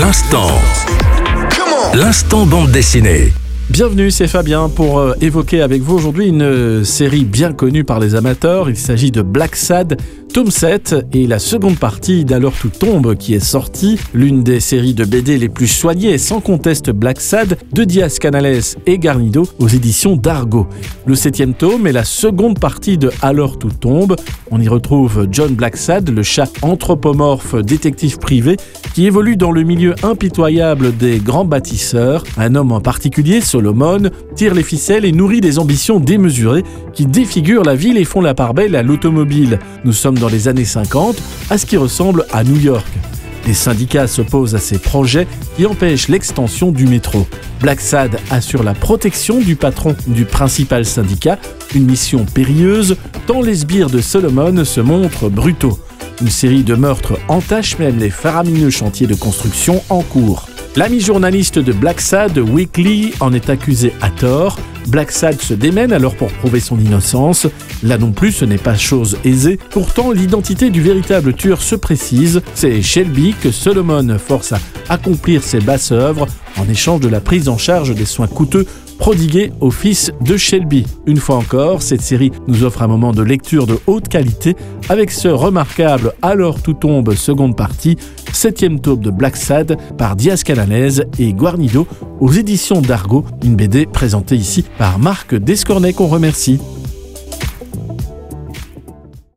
L'instant. L'instant bande dessinée. Bienvenue, c'est Fabien pour euh, évoquer avec vous aujourd'hui une euh, série bien connue par les amateurs. Il s'agit de Black Sad, tome 7 et la seconde partie d'Alors tout tombe qui est sortie, l'une des séries de BD les plus soignées et sans conteste Black Sad de Diaz Canales et Garnido aux éditions d'Argo. Le septième tome est la seconde partie de Alors tout tombe. On y retrouve John Blacksad, le chat anthropomorphe détective privé qui évolue dans le milieu impitoyable des grands bâtisseurs. Un homme en particulier, Solomon, tire les ficelles et nourrit des ambitions démesurées qui défigurent la ville et font la part belle à l'automobile. Les années 50, à ce qui ressemble à New York. Les syndicats s'opposent à ces projets qui empêchent l'extension du métro. Black Sad assure la protection du patron du principal syndicat, une mission périlleuse tant les sbires de Solomon se montrent brutaux. Une série de meurtres entache même les faramineux chantiers de construction en cours. L'ami journaliste de Black Sad, Weekly, en est accusé à tort. Black Sad se démène alors pour prouver son innocence. Là non plus, ce n'est pas chose aisée. Pourtant, l'identité du véritable tueur se précise. C'est Shelby que Solomon force à accomplir ses basses œuvres en échange de la prise en charge des soins coûteux prodigués au fils de Shelby. Une fois encore, cette série nous offre un moment de lecture de haute qualité avec ce remarquable Alors tout tombe seconde partie, septième tome de Black Sad par Diaz Canales et Guarnido aux éditions d'Argo, une BD présentée ici par Marc Descornet qu'on remercie.